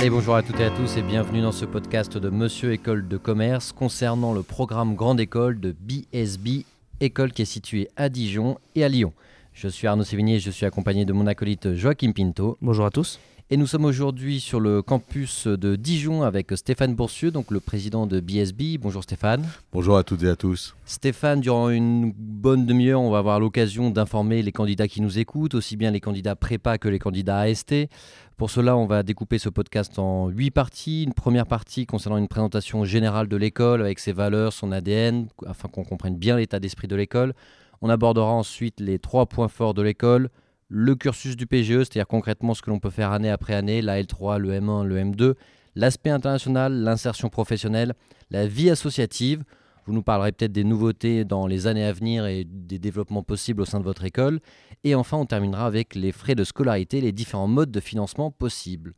Allez, bonjour à toutes et à tous et bienvenue dans ce podcast de Monsieur École de Commerce concernant le programme Grande École de BSB, école qui est située à Dijon et à Lyon. Je suis Arnaud Sévigné et je suis accompagné de mon acolyte Joachim Pinto. Bonjour à tous. Et nous sommes aujourd'hui sur le campus de Dijon avec Stéphane Boursieux, donc le président de BSB. Bonjour Stéphane. Bonjour à toutes et à tous. Stéphane, durant une bonne demi-heure, on va avoir l'occasion d'informer les candidats qui nous écoutent, aussi bien les candidats prépa que les candidats AST. Pour cela, on va découper ce podcast en huit parties. Une première partie concernant une présentation générale de l'école avec ses valeurs, son ADN, afin qu'on comprenne bien l'état d'esprit de l'école. On abordera ensuite les trois points forts de l'école, le cursus du PGE, c'est-à-dire concrètement ce que l'on peut faire année après année, la L3, le M1, le M2, l'aspect international, l'insertion professionnelle, la vie associative. Vous nous parlerez peut-être des nouveautés dans les années à venir et des développements possibles au sein de votre école. Et enfin, on terminera avec les frais de scolarité, les différents modes de financement possibles.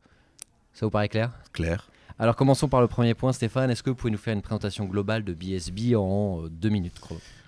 Ça vous paraît clair? Clair. Alors commençons par le premier point, Stéphane. Est-ce que vous pouvez nous faire une présentation globale de BSB en euh, deux minutes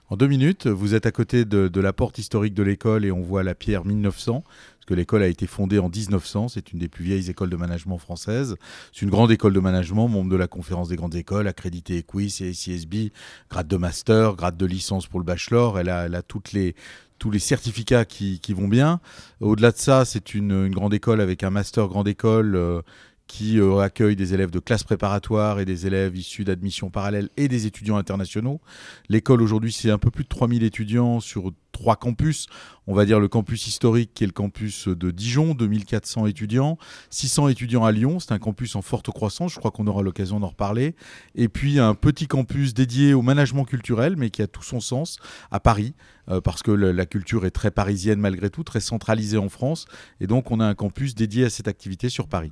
en deux minutes, vous êtes à côté de, la porte historique de l'école et on voit la pierre 1900, parce que l'école a été fondée en 1900, c'est une des plus vieilles écoles de management françaises. C'est une grande école de management, membre de la conférence des grandes écoles, accréditée EQUIS et CSB, grade de master, grade de licence pour le bachelor. Elle a, toutes les, tous les certificats qui, vont bien. Au-delà de ça, c'est une, grande école avec un master grande école euh, qui euh, accueille des élèves de classe préparatoire et des élèves issus d'admission parallèle et des étudiants internationaux. L'école aujourd'hui, c'est un peu plus de 3000 étudiants sur trois campus. On va dire le campus historique qui est le campus de Dijon, 2400 étudiants, 600 étudiants à Lyon, c'est un campus en forte croissance, je crois qu'on aura l'occasion d'en reparler. Et puis un petit campus dédié au management culturel, mais qui a tout son sens à Paris, euh, parce que la culture est très parisienne malgré tout, très centralisée en France. Et donc on a un campus dédié à cette activité sur Paris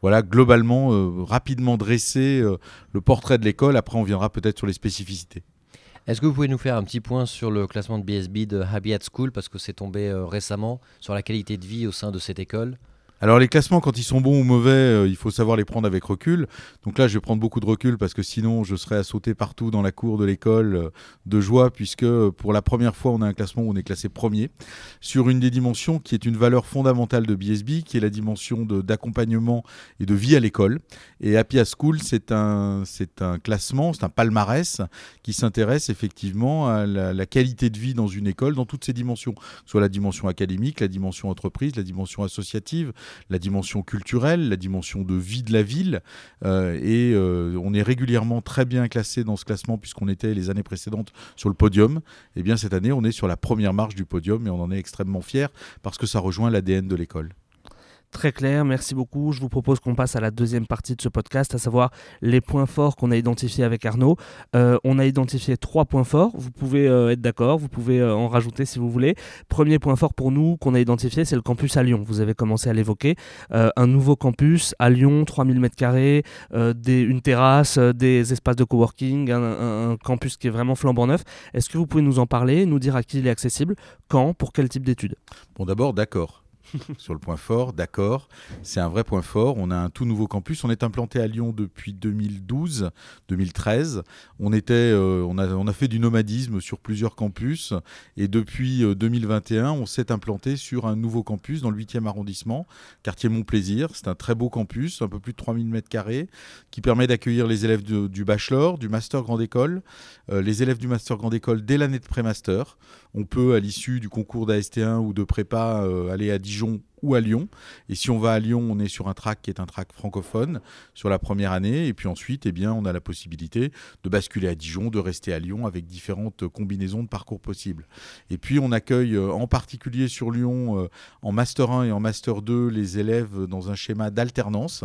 voilà globalement, euh, rapidement dressé euh, le portrait de l'école. Après, on viendra peut-être sur les spécificités. Est-ce que vous pouvez nous faire un petit point sur le classement de BSB de Habitat School, parce que c'est tombé euh, récemment, sur la qualité de vie au sein de cette école? Alors les classements, quand ils sont bons ou mauvais, euh, il faut savoir les prendre avec recul. Donc là, je vais prendre beaucoup de recul parce que sinon, je serais à sauter partout dans la cour de l'école euh, de joie, puisque euh, pour la première fois, on a un classement où on est classé premier sur une des dimensions qui est une valeur fondamentale de BSB, qui est la dimension d'accompagnement et de vie à l'école. Et Happy School, c'est un, un classement, c'est un palmarès qui s'intéresse effectivement à la, qualité de vie dans une école, dans toutes ses dimensions, soit la dimension académique, la dimension entreprise, la dimension associative la dimension culturelle, la dimension de vie de la ville. Euh, et euh, on est régulièrement très bien classé dans ce classement puisqu'on était les années précédentes sur le podium. Et eh bien cette année, on est sur la première marche du podium et on en est extrêmement fier parce que ça rejoint l'ADN de l'école. Très clair, merci beaucoup. Je vous propose qu'on passe à la deuxième partie de ce podcast, à savoir les points forts qu'on a identifiés avec Arnaud. Euh, on a identifié trois points forts, vous pouvez euh, être d'accord, vous pouvez euh, en rajouter si vous voulez. Premier point fort pour nous qu'on a identifié, c'est le campus à Lyon. Vous avez commencé à l'évoquer. un nouveau campus à Lyon, 3000 m2, une terrasse, des espaces de coworking, un, un campus qui est vraiment flambant neuf. Est-ce que vous pouvez nous en parler, nous dire à qui il est accessible, quand, pour quel type d'études? Bon d'abord, d'accord. sur le point fort, d'accord. C'est un vrai point fort. On a un tout nouveau campus. On est implanté à Lyon depuis 2012, 2013. On, euh, on, a, on a fait du nomadisme sur plusieurs campus. Et depuis 2021, euh, on s'est implanté sur un nouveau campus dans le 8e arrondissement, quartier Montplaisir. C'est un très beau campus, un peu plus de 3000 m2, qui permet d'accueillir les élèves du bachelor, du master grande école, euh, les élèves du master grande école dès l'année de pré-master. On peut, à l'issue du concours d'AST1 ou de prépa, aller à Dijon Dijon ou à Lyon. Et si on va à Lyon, on est sur un track qui est un track francophone sur la première année. Et puis ensuite, eh bien, on a la possibilité de basculer à Dijon, de rester à Lyon avec différentes combinaisons de parcours possibles. Et puis, on accueille euh, en particulier sur Lyon, euh, en Master 1 et en Master 2, les élèves dans un schéma d'alternance,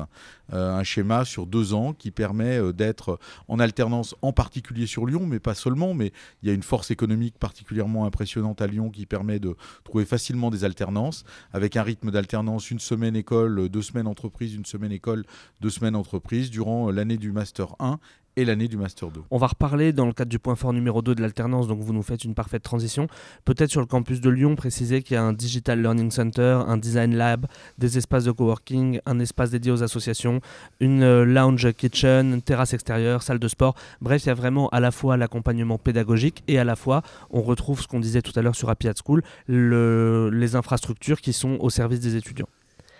euh, un schéma sur deux ans qui permet d'être en alternance en particulier sur Lyon, mais pas seulement, mais il y a une force économique particulièrement impressionnante à Lyon qui permet de trouver facilement des alternances avec un rythme d'alternance, une semaine école, deux semaines entreprise, une semaine école, deux semaines entreprise, durant l'année du Master 1 et l'année du Master 2. On va reparler dans le cadre du point fort numéro 2 de l'alternance, donc vous nous faites une parfaite transition. Peut-être sur le campus de Lyon, préciser qu'il y a un Digital Learning Center, un Design Lab, des espaces de coworking, un espace dédié aux associations, une euh, lounge kitchen, une terrasse extérieure, salle de sport. Bref, il y a vraiment à la fois l'accompagnement pédagogique et à la fois, on retrouve ce qu'on disait tout à l'heure sur Happy School, les infrastructures qui sont au service des étudiants.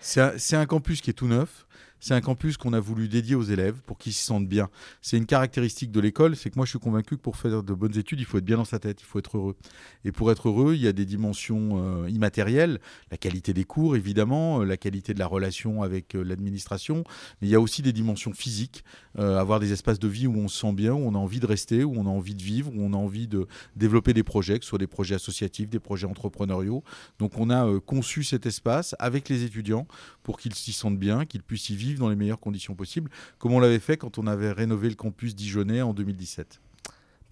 C'est un, un campus qui est tout neuf c'est un campus qu'on a voulu dédier aux élèves pour qu'ils s'y sentent bien. C'est une caractéristique de l'école, c'est que moi je suis convaincu que pour faire de bonnes études, il faut être bien dans sa tête, il faut être heureux. Et pour être heureux, il y a des dimensions euh, immatérielles, la qualité des cours évidemment, euh, la qualité de la relation avec euh, l'administration, mais il y a aussi des dimensions physiques, avoir des espaces de vie où on se sent bien, où on a envie de rester, où on a envie de vivre, où on a envie de développer des projets, que ce soit des projets associatifs, des projets entrepreneuriaux. Donc on a conçu cet espace avec les étudiants pour qu'ils s'y sentent bien, qu'ils puissent y vivre dans les meilleures conditions possibles, comme on l'avait fait quand on avait rénové le campus dijonnais en 2017.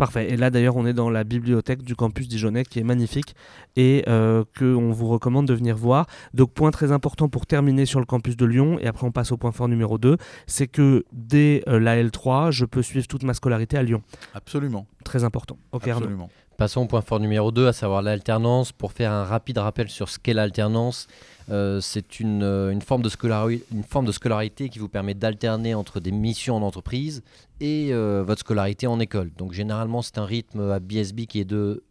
Parfait. Et là, d'ailleurs, on est dans la bibliothèque du campus Dijonais qui est magnifique et euh, qu'on vous recommande de venir voir. Donc, point très important pour terminer sur le campus de Lyon, et après on passe au point fort numéro 2, c'est que dès euh, la L3, je peux suivre toute ma scolarité à Lyon. Absolument. Très important. Ok, Absolument. Passons au point fort numéro 2, à savoir l'alternance. Pour faire un rapide rappel sur ce qu'est l'alternance, euh, c'est une, euh, une, forme de une forme de scolarité qui vous permet d'alterner entre des missions en entreprise et euh, votre scolarité en école. Donc généralement, c'est un rythme à BSB qui est de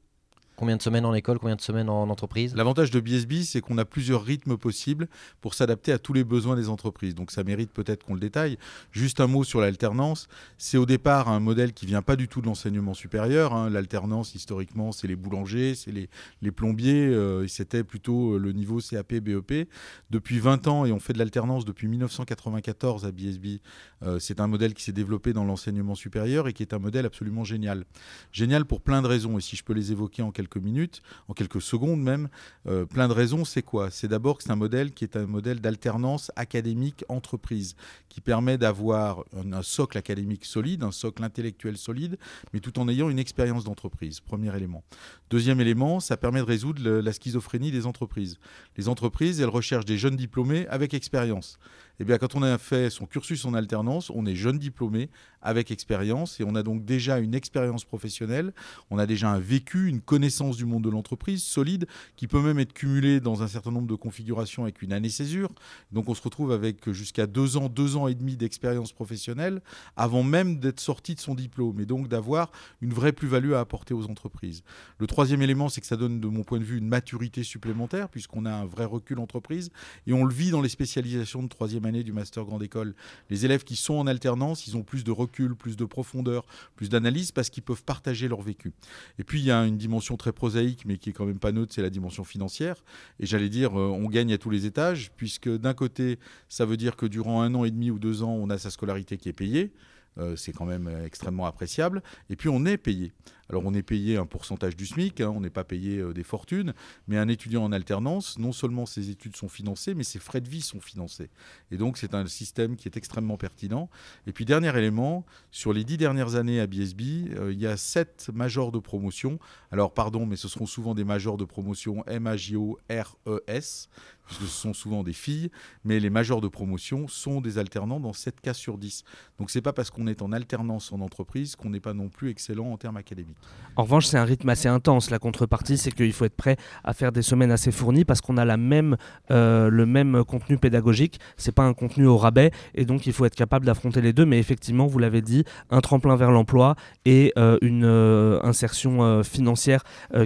Combien de semaines en école, combien de semaines en entreprise L'avantage de BSB, c'est qu'on a plusieurs rythmes possibles pour s'adapter à tous les besoins des entreprises. Donc ça mérite peut-être qu'on le détaille. Juste un mot sur l'alternance. C'est au départ un modèle qui vient pas du tout de l'enseignement supérieur. Hein. L'alternance, historiquement, c'est les boulangers, c'est les, plombiers. Euh, C'était plutôt euh, le niveau CAP, BEP. Depuis 20 ans, et on fait de l'alternance depuis 1994 à BSB, euh, c'est un modèle qui s'est développé dans l'enseignement supérieur et qui est un modèle absolument génial. Génial pour plein de raisons. Et si je peux les évoquer en quelques minutes, en quelques secondes même. Euh, plein de raisons, c'est quoi? C'est d'abord que c'est un modèle qui est un modèle d'alternance académique-entreprise, qui permet d'avoir un, socle académique solide, un socle intellectuel solide, mais tout en ayant une expérience d'entreprise, premier élément. Deuxième élément, ça permet de résoudre la schizophrénie des entreprises. Les entreprises, elles recherchent des jeunes diplômés avec expérience. Eh bien, quand on a fait son cursus en alternance, on est jeune diplômé avec expérience et on a donc déjà une expérience professionnelle, on a déjà un vécu, une connaissance du monde de l'entreprise solide qui peut même être cumulée dans un certain nombre de configurations avec une année césure. Donc on se retrouve avec jusqu'à deux ans, deux ans et demi d'expérience professionnelle avant même d'être sorti de son diplôme et donc d'avoir une vraie plus-value à apporter aux entreprises. Le troisième élément, c'est que ça donne de mon point de vue une maturité supplémentaire puisqu'on a un vrai recul entreprise et on le vit dans les spécialisations de troisième année du master grande école. Les élèves qui sont en alternance, ils ont plus de recul, plus de profondeur, plus d'analyse parce qu'ils peuvent partager leur vécu. Et puis il y a une dimension très prosaïque mais qui est quand même pas neutre, c'est la dimension financière. Et j'allais dire, euh, on gagne à tous les étages puisque d'un côté, ça veut dire que durant un an et demi ou deux ans, on a sa scolarité qui est payée. Euh, c'est quand même euh, extrêmement appréciable. Et puis on est payé. Alors on est payé un pourcentage du SMIC, hein, on n'est pas payé euh, des fortunes, mais un étudiant en alternance, non seulement ses études sont financées, mais ses frais de vie sont financés. Et donc c'est un système qui est extrêmement pertinent. Et puis dernier élément, sur les dix dernières années à BSB, il y a sept majors de promotion. Alors pardon, mais ce seront souvent des majors de promotion M-A-J-O-R-E-S, puisque ce sont souvent des filles, mais les majors de promotion sont des alternants dans 7 cas sur 10. Donc c'est pas parce qu'on est en alternance en entreprise qu'on n'est pas non plus excellent en termes académiques. En revanche, c'est un rythme assez intense. La contrepartie, c'est qu'il faut être prêt à faire des semaines assez fournies parce qu'on a la même, euh, le même contenu pédagogique. C'est pas un contenu au rabais et donc il faut être capable d'affronter les deux. Mais effectivement, vous l'avez dit, un tremplin vers l'emploi et euh, une euh, insertion financière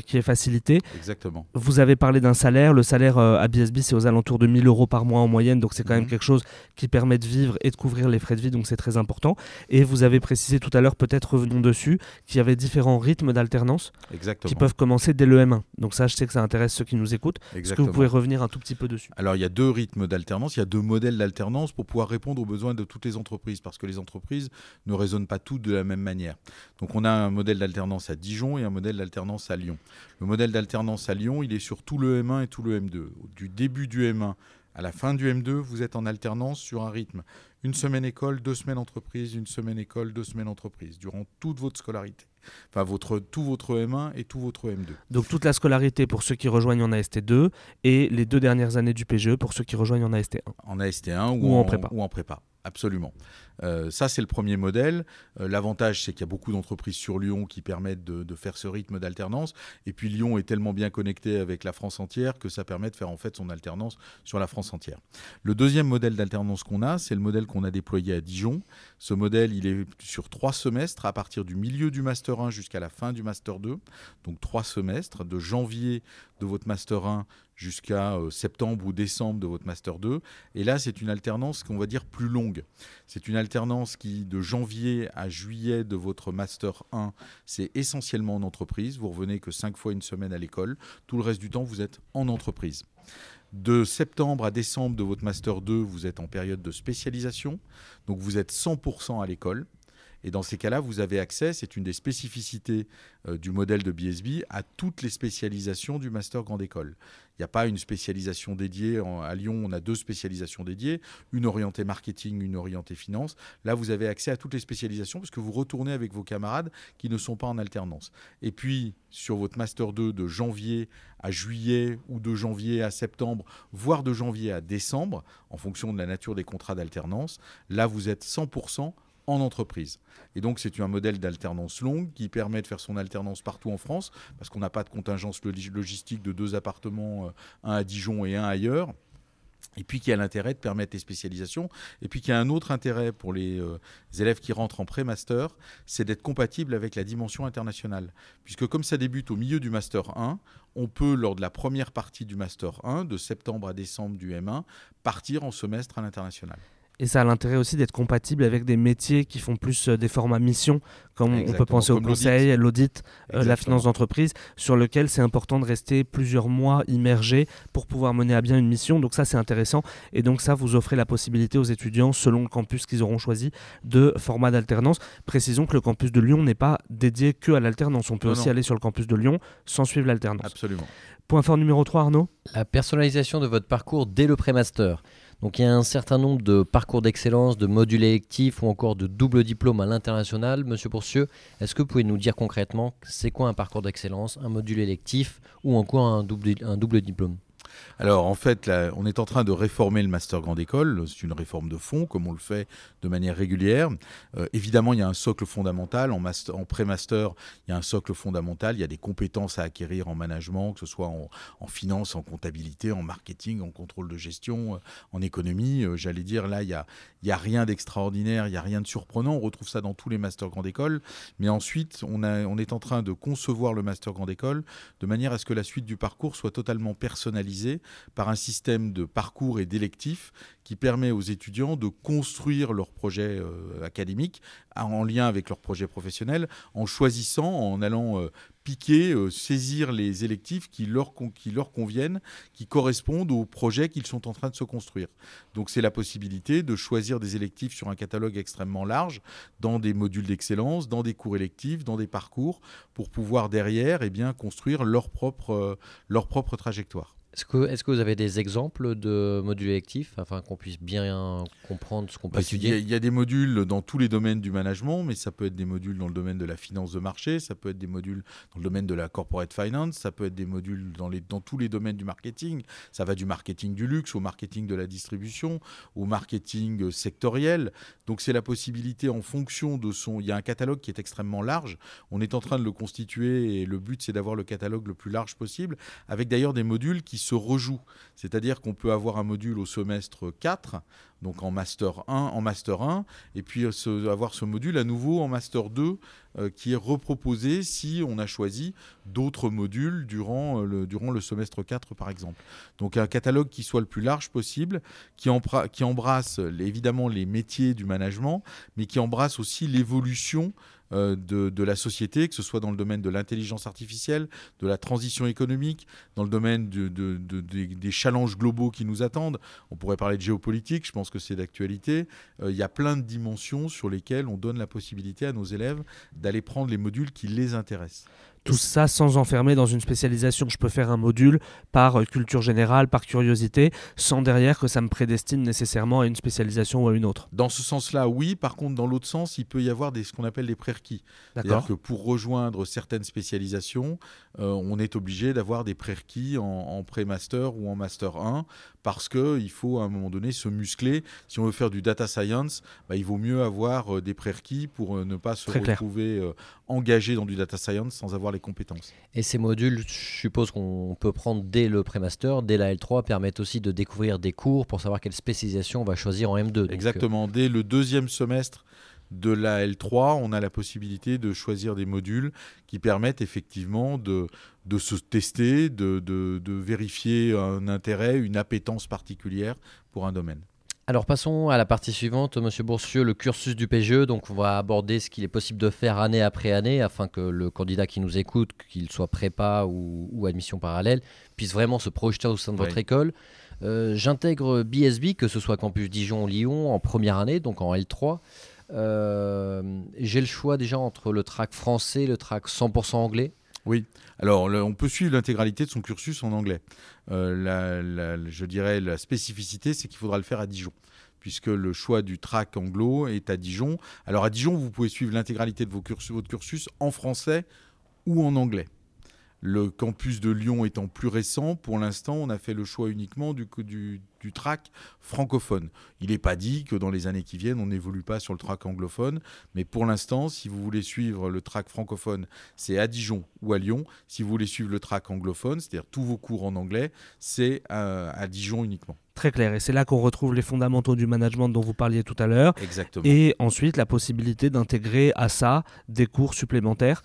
qui est facilitée. Exactement. Vous avez parlé d'un salaire. Le salaire à BSB, c'est aux alentours de 1000 euros par mois en moyenne. Donc c'est quand même mhm. quelque chose qui permet de vivre et de couvrir les frais de vie. Donc c'est très important. Et vous avez précisé tout à l'heure, peut-être revenons dessus, qu'il y avait différents rythmes d'alternance qui peuvent commencer dès le M1. Donc ça, je sais que ça intéresse ceux qui nous écoutent. Est-ce que vous pouvez revenir un tout petit peu dessus? Alors il y a deux rythmes d'alternance, il y a deux modèles d'alternance pour pouvoir répondre aux besoins de toutes les entreprises, parce que les entreprises ne raisonnent pas toutes de la même manière. Donc on a un modèle d'alternance à Dijon et un modèle d'alternance à Lyon. Le modèle d'alternance à Lyon, il est sur tout le M1 et tout le M2. Du début du M1 à la fin du M2, vous êtes en alternance sur un rythme une semaine école, deux semaines entreprise, une semaine école, deux semaines entreprise, durant toute votre scolarité. Enfin, votre, tout votre M1 et tout votre M2. Donc toute la scolarité pour ceux qui rejoignent en AST2 et les deux dernières années du PGE pour ceux qui rejoignent en AST1. En AST1 ou, en, prépa. Ou en prépa, absolument. Euh, ça, c'est le premier modèle. Euh, l'avantage, c'est qu'il y a beaucoup d'entreprises sur Lyon qui permettent de, faire ce rythme d'alternance. Et puis Lyon est tellement bien connecté avec la France entière que ça permet de faire en fait son alternance sur la France entière. Le deuxième modèle d'alternance qu'on a, c'est le modèle qu'on a déployé à Dijon. Ce modèle, il est sur trois semestres à partir du milieu du Master 1 jusqu'à la fin du Master 2. Donc trois semestres, de janvier de votre Master 1 jusqu'à euh, septembre ou décembre de votre Master 2. Et là, c'est une alternance qu'on va dire plus longue. C'est une alternance qui, de janvier à juillet de votre Master 1, c'est essentiellement en entreprise. Vous revenez que 5 fois une semaine à l'école. Tout le reste du temps, vous êtes en entreprise. De septembre à décembre de votre Master 2, vous êtes en période de spécialisation. Donc vous êtes 100% à l'école. Et dans ces cas-là, vous avez accès, c'est une des spécificités euh, du modèle de BSB, à toutes les spécialisations du master grande école. Il n'y a pas une spécialisation dédiée. à Lyon, on a deux spécialisations dédiées, une orientée marketing, une orientée finance. Là, vous avez accès à toutes les spécialisations parce que vous retournez avec vos camarades qui ne sont pas en alternance. Et puis, sur votre master 2 de janvier à juillet ou de janvier à septembre, voire de janvier à décembre, en fonction de la nature des contrats d'alternance, là, vous êtes 100% en entreprise. Et donc c'est un modèle d'alternance longue qui permet de faire son alternance partout en France, parce qu'on n'a pas de contingence logistique de deux appartements, euh, un à Dijon et un ailleurs. Et puis qui a l'intérêt de permettre les spécialisations. Et puis qui a un autre intérêt pour les euh, élèves qui rentrent en pré-master, c'est d'être compatible avec la dimension internationale. Puisque comme ça débute au milieu du master 1, on peut, lors de la première partie du master 1, de septembre à décembre du M1, partir en semestre à l'international. Et ça a l'intérêt aussi d'être compatible avec des métiers qui font plus euh, des formats mission, comme on peut penser au conseil, l'audit, euh, la finance d'entreprise, sur lequel c'est important de rester plusieurs mois immergé pour pouvoir mener à bien une mission. Donc ça, c'est intéressant. Et donc ça, vous offrez la possibilité aux étudiants, selon le campus qu'ils auront choisi, de format d'alternance. Précisons que le campus de Lyon n'est pas dédié que à l'alternance. On peut aussi aller sur le campus de Lyon sans suivre l'alternance. Absolument. Point fort numéro 3, Arnaud? La personnalisation de votre parcours dès le pré-master. Donc il y a un certain nombre de parcours d'excellence, de modules électifs ou encore de double diplôme à l'international. Monsieur Pourcieux, est-ce que vous pouvez nous dire concrètement c'est quoi un parcours d'excellence, un module électif ou encore un double, un double diplôme? Alors en fait, on est en train de réformer le master grande école. C'est une réforme de fond, comme on le fait de manière régulière. Euh, évidemment, il y a un socle fondamental. En, pré-master, il y a un socle fondamental. Il y a des compétences à acquérir en management, que ce soit en, finance, en comptabilité, en marketing, en contrôle de gestion, euh, en économie. Euh, j'allais dire, là, il n'y a, a rien d'extraordinaire, il n'y a rien de surprenant. On retrouve ça dans tous les masters grande école. Mais ensuite, on est en train de concevoir le master grande école de manière à ce que la suite du parcours soit totalement personnalisée par un système de parcours et d'électifs qui permet aux étudiants de construire leur projet euh, académique en lien avec leur projet professionnel, en choisissant, en allant euh, piquer, euh, saisir les électifs qui leur, conviennent, qui correspondent au projet qu'ils sont en train de se construire. Donc c'est la possibilité de choisir des électifs sur un catalogue extrêmement large, dans des modules d'excellence, dans des cours électifs, dans des parcours, pour pouvoir derrière eh bien, construire leur propre, leur propre trajectoire. Est-ce que, est que, vous avez des exemples de modules électifs afin qu'on puisse bien comprendre ce qu'on peut bah, étudier Il y, a des modules dans tous les domaines du management, mais ça peut être des modules dans le domaine de la finance de marché, ça peut être des modules dans le domaine de la corporate finance, ça peut être des modules dans, les, dans tous les domaines du marketing. Ça va du marketing du luxe au marketing de la distribution, au marketing sectoriel. Donc c'est la possibilité en fonction de son... Il y a un catalogue qui est extrêmement large. On est en train de le constituer et le but c'est d'avoir le catalogue le plus large possible, avec d'ailleurs des modules qui se rejoue. C'est-à-dire qu'on peut avoir un module au semestre 4, donc en master 1, en master 1, et puis avoir ce module à nouveau en master 2 euh, qui est reproposé si on a choisi d'autres modules durant, euh, le, semestre 4 par exemple. Donc un catalogue qui soit le plus large possible, qui embrasse évidemment les métiers du management, mais qui embrasse aussi l'évolution euh, de, la société, que ce soit dans le domaine de l'intelligence artificielle, de la transition économique, dans le domaine des challenges globaux qui nous attendent. On pourrait parler de géopolitique, je pense que c'est d'actualité. Euh, il y a plein de dimensions sur lesquelles on donne la possibilité à nos élèves d'aller prendre les modules qui les intéressent. Tout ça sans enfermer dans une spécialisation. Je peux faire un module par euh, culture générale, par curiosité, sans derrière que ça me prédestine nécessairement à une spécialisation ou à une autre. Dans ce sens-là, oui. Par contre, dans l'autre sens, il peut y avoir des, ce qu'on appelle des prérequis. C'est-à-dire que pour rejoindre certaines spécialisations, euh, on est obligé d'avoir des prérequis en, en pré-master ou en master 1 parce qu'il faut à un moment donné se muscler. Si on veut faire du data science, bah, il vaut mieux avoir euh, des prérequis pour ne pas se retrouver engagé dans du data science sans avoir les compétences. Et ces modules, je suppose qu'on peut prendre dès le prémaster, dès la L3, permettent aussi de découvrir des cours pour savoir quelle spécialisation on va choisir en M2. Exactement, dès le deuxième semestre de la L3, on a la possibilité de choisir des modules qui permettent effectivement de, de se tester, de, de, de vérifier un intérêt, une appétence particulière pour un domaine. Alors passons à la partie suivante, Monsieur Boursieux, le cursus du PGE. Donc on va aborder ce qu'il est possible de faire année après année afin que le candidat qui nous écoute, qu'il soit prépa ou, admission parallèle, puisse vraiment se projeter au sein de votre école. Euh, j'intègre BSB, que ce soit campus Dijon ou Lyon, en première année, donc en L3. Euh, j'ai le choix déjà entre le track français et le track 100% anglais. Oui, alors on peut suivre l'intégralité de son cursus en anglais. Euh, je dirais la spécificité, c'est qu'il faudra le faire à Dijon puisque le choix du track anglo est à Dijon. Alors à Dijon, vous pouvez suivre l'intégralité de vos votre cursus en français ou en anglais. Le campus de Lyon étant plus récent, pour l'instant, on a fait le choix uniquement du, du, du track francophone. Il n'est pas dit que dans les années qui viennent, on n'évolue pas sur le track anglophone, mais pour l'instant, si vous voulez suivre le track francophone, c'est à Dijon ou à Lyon. Si vous voulez suivre le track anglophone, c'est-à-dire tous vos cours en anglais, c'est à, Dijon uniquement. Très clair, et c'est là qu'on retrouve les fondamentaux du management dont vous parliez tout à l'heure. Exactement. Et ensuite, la possibilité d'intégrer à ça des cours supplémentaires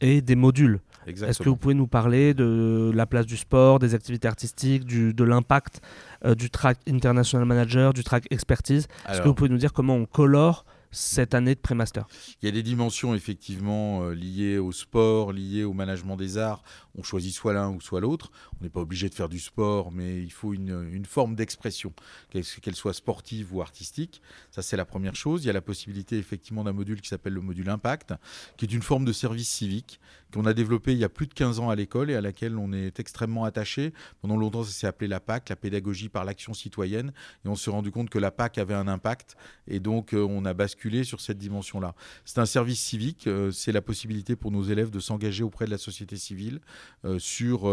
et des modules. Est-ce que vous pouvez nous parler de la place du sport, des activités artistiques, du, de l'impact euh, du track International Manager, du track Expertise? Est-ce que vous pouvez nous dire comment on colore cette année de pré-master Il y a des dimensions effectivement euh, liées au sport, liées au management des arts. On choisit soit l'un ou soit l'autre. On n'est pas obligé de faire du sport, mais il faut une, forme d'expression, qu'elle soit sportive ou artistique. Ça, c'est la première chose. Il y a la possibilité effectivement d'un module qui s'appelle le module Impact, qui est une forme de service civique qu'on a développé il y a plus de 15 ans à l'école et à laquelle on est extrêmement attaché. Pendant longtemps, ça s'est appelé la PAC, la pédagogie par l'action citoyenne. Et on s'est rendu compte que la PAC avait un impact. Et donc, euh, on a basculé sur cette dimension-là. C'est un service civique, euh, c'est la possibilité pour nos élèves de s'engager auprès de la société civile euh, sur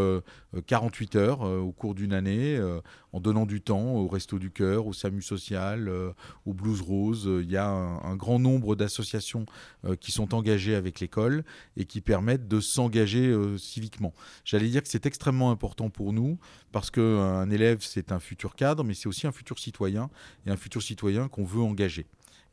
48 euh, heures au cours d'une année, en donnant du temps au Resto du Cœur, au SAMU social, au Blues Rose. Il y a un, grand nombre d'associations qui sont engagées avec l'école et qui permettent de s'engager civiquement. J'allais dire que c'est extrêmement important pour nous parce qu'un élève, c'est un futur cadre, mais c'est aussi un futur citoyen et un futur citoyen qu'on veut engager.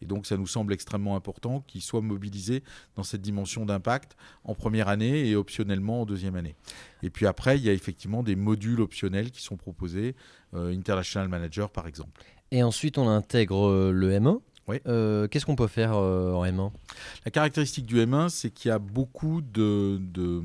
Et donc, ça nous semble extrêmement important qu'il soit mobilisé dans cette dimension d'impact en première année et optionnellement en deuxième année. Et puis après, il y a effectivement des modules optionnels qui sont proposés, euh, International Manager par exemple. Et ensuite, on intègre euh, le M1 euh, Qu'est-ce qu'on peut faire en M1 La caractéristique du M1, c'est qu'il y a beaucoup de, de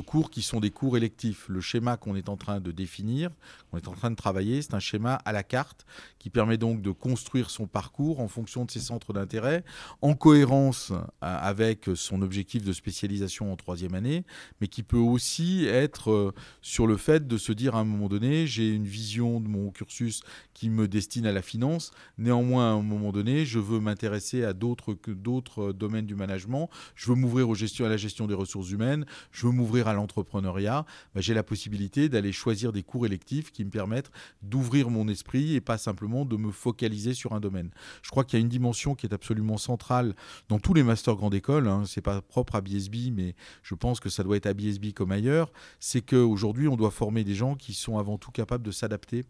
cours qui sont des cours électifs. Le schéma qu'on est en train de définir, qu'on est en train de travailler, c'est un schéma à la carte qui permet donc de construire son parcours en fonction de ses centres d'intérêt, en cohérence euh, avec son objectif de spécialisation en troisième année, mais qui peut aussi être euh, sur le fait de se dire à un moment donné, j'ai une vision de mon cursus qui me destine à la finance, néanmoins à un moment donné, je veux m'intéresser à d'autres domaines du management, je veux m'ouvrir à la gestion des ressources humaines, je veux m'ouvrir à l'entrepreneuriat, bah, j'ai la possibilité d'aller choisir des cours électifs qui me permettent d'ouvrir mon esprit et pas simplement de me focaliser sur un domaine. Je crois qu'il y a une dimension qui est absolument centrale dans tous les masters grande école, hein, c'est pas propre à BSB, mais je pense que ça doit être à BSB comme ailleurs, c'est qu'aujourd'hui on doit former des gens qui sont avant tout capables de s'adapter.